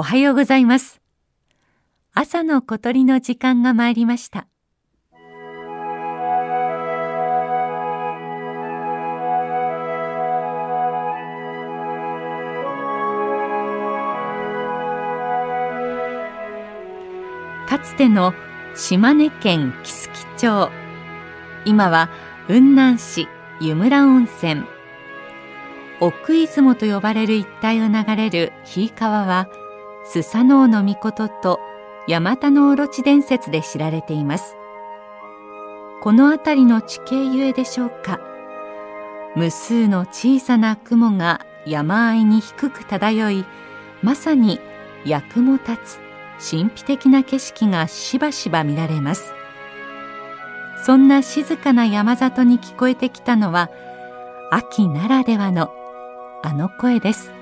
おはようございます。朝の小鳥の時間が参りました。かつての島根県木次町。今は雲南市湯村温泉。奥出雲と呼ばれる一帯を流れる日川はスサノオノミコトとヤマタノオロチ伝説で知られています。この辺りの地形ゆえでしょうか。無数の小さな雲が山あいに低く漂いまさに役も立つ神秘的な景色がしばしば見られます。そんな静かな山里に聞こえてきたのは秋ならではのあの声です。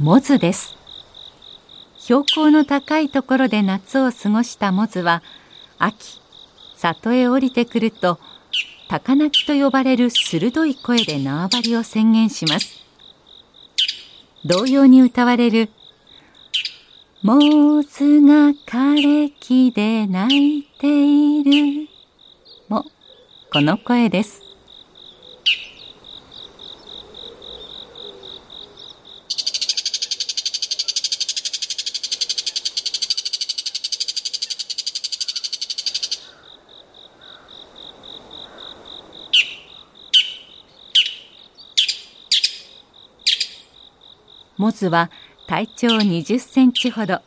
モズです。標高の高いところで夏を過ごしたモズは秋里へ降りてくると高鳴きと呼ばれる鋭い声で縄張りを宣言します。同様に歌われる「モズが枯れ木で泣いている」もこの声です。モズは体長20センチほど。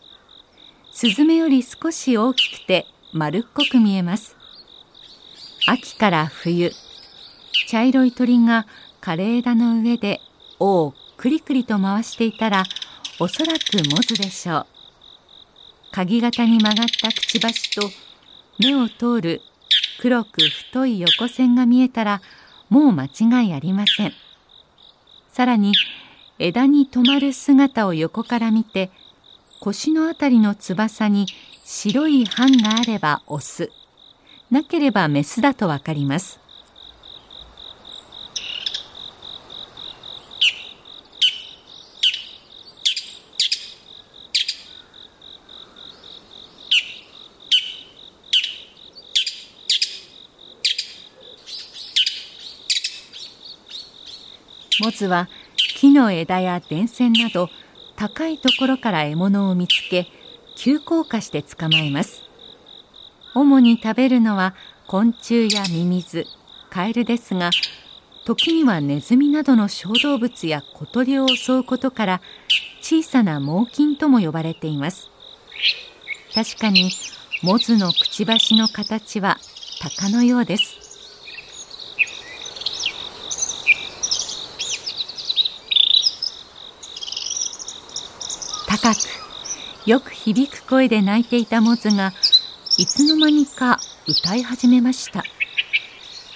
スズメより少し大きくて丸っこく見えます。秋から冬茶色い鳥が枯れ枝の上で尾をくりくりと回していたらおそらくモズでしょう。鍵型に曲がったくちばしと目を通る黒く太い横線が見えたらもう間違いありません。さらに枝に止まる姿を横から見て腰のあたりの翼に白い斑があればオスなければメスだとわかります。モズは木の枝や電線など高いところから獲物を見つけ急降下して捕まえます。主に食べるのは昆虫やミミズカエルですが時にはネズミなどの小動物や小鳥を襲うことから小さな猛禽とも呼ばれています。確かにモズのくちばしの形は鷹のようです。高くよく響く声で鳴いていたモズがいつの間にか歌い始めました。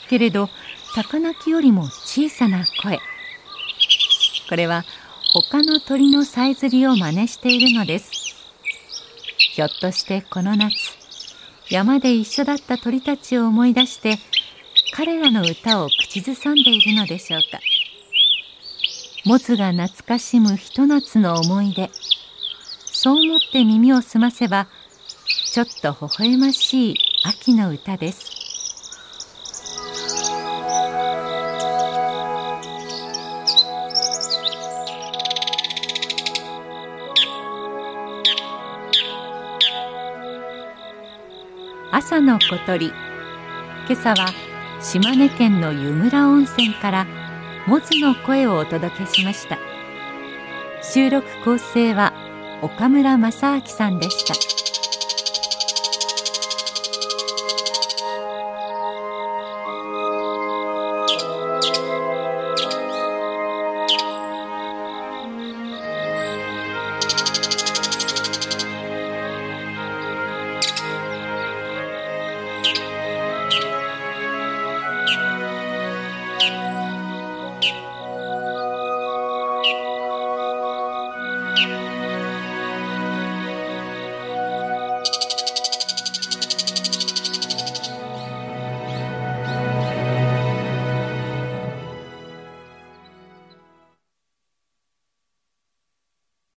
けれど高鳴きよりも小さな声。これは他の鳥のさえずりを真似しているのです。ひょっとしてこの夏山で一緒だった鳥たちを思い出して彼らの歌を口ずさんでいるのでしょうか。モズが懐かしむひと夏の思い出。そう思って耳を澄ませばちょっと微笑ましい秋の歌です。朝の小鳥今朝は島根県の湯村温泉からモズの声をお届けしました。収録構成は岡村正明さんでした。